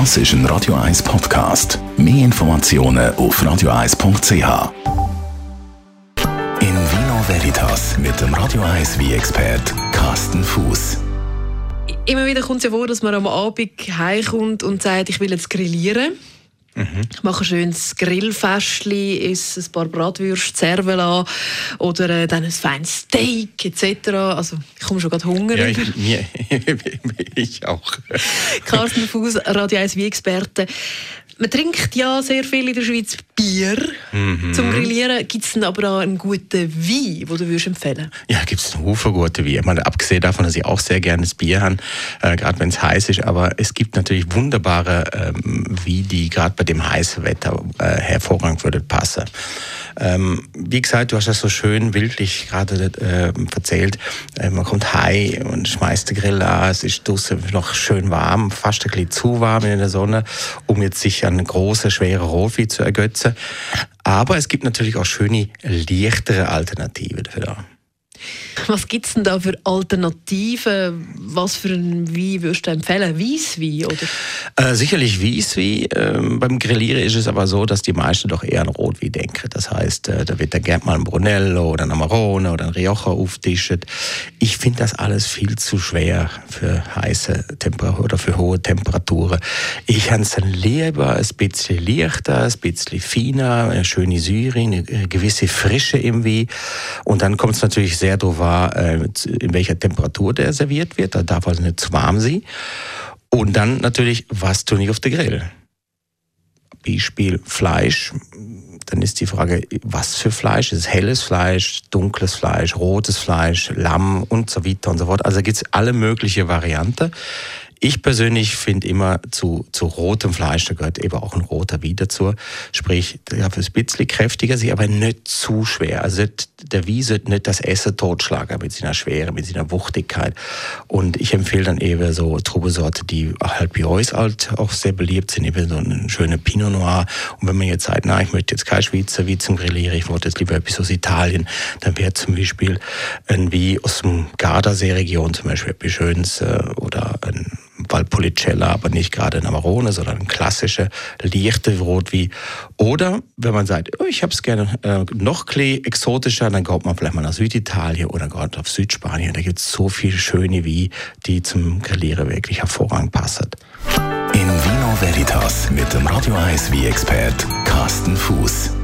Das ist ein Radio 1 Podcast. Mehr Informationen auf radio1.ch. In Vino Veritas mit dem Radio 1 wie expert Carsten Fuß. Immer wieder kommt es ja vor, dass man am Abend heimkommt und sagt, ich will jetzt grillieren. Mhm. Ich mache ein schönes Grillfestchen, esse ein paar Bratwürste, Cervela oder äh, dann ein feines Steak etc. Also ich komme schon gerade Hunger. Ja, ich, mir, ich auch. Carsten Fuß, Radio 1 wie Experte. Man trinkt ja sehr viel in der Schweiz Bier mhm. zum Grillieren. Gibt es aber auch einen guten Wein, den du würdest empfehlen Ja, gibt es einen Haufen gute Wein. Meine, abgesehen davon, dass ich auch sehr gerne das Bier habe, äh, gerade wenn es heiß ist. Aber es gibt natürlich wunderbare ähm, Weine, die gerade bei dem heißen Wetter äh, hervorragend würden passen. Ähm, wie gesagt, du hast das so schön bildlich gerade äh, erzählt. Äh, man kommt heim und schmeißt den Grill an. Es ist draußen noch schön warm, fast ein bisschen zu warm in der Sonne, um jetzt sich an große, schwere Rotwein zu ergötzen. Aber es gibt natürlich auch schöne, leichtere Alternativen dafür. Was gibt es denn da für Alternativen? Was für ein Wein würdest du empfehlen? Weisswein, oder? Äh, sicherlich Weisswein. Ähm, beim Grillieren ist es aber so, dass die meisten doch eher an Rotwein denken. Das heißt, äh, da wird dann gerne mal ein Brunello oder ein Amarone oder ein Rioja auftischt. Ich finde das alles viel zu schwer für heiße Temperaturen oder für hohe Temperaturen. Ich habe es lieber ein bisschen leichter, ein bisschen feiner, eine schöne Syre, eine gewisse Frische im Wein. Und dann kommt es natürlich sehr darauf war, äh, in welcher Temperatur der serviert wird. Da darf also nicht zu warm sein. Und dann natürlich, was tue ich auf den Grill? Beispiel Fleisch. Dann ist die Frage, was für Fleisch? Ist es helles Fleisch, dunkles Fleisch, rotes Fleisch, Lamm und so weiter und so fort. Also gibt es alle möglichen Varianten. Ich persönlich finde immer zu, zu rotem Fleisch, da gehört eben auch ein roter Wein dazu. Sprich, der ist ein bisschen kräftiger, sich aber nicht zu schwer. Also der Wein sollte nicht das Essen totschlagen mit seiner Schwere, mit seiner Wuchtigkeit. Und ich empfehle dann eben so Trubesorte, die halt bei uns halt auch sehr beliebt sind, eben so eine schöne Pinot Noir. Und wenn man jetzt sagt, na, ich möchte jetzt kein Schweizer Wein zum Grillieren, ich wollte jetzt lieber etwas aus Italien, dann wäre zum Beispiel ein Wein aus dem Gardasee-Region zum Beispiel etwas Schönes äh, oder ein Valpolicella, aber nicht gerade ein Amarone, sondern ein klassischer, leichter Rotwein. Oder wenn man sagt, oh, ich habe es gerne äh, noch exotischer, dann kommt man vielleicht mal nach Süditalien oder gerade auf Südspanien. Da gibt es so viele schöne Weine, die zum Grillieren wirklich hervorragend passen. In Vino Veritas mit dem Radio 1 wie expert Carsten Fuß.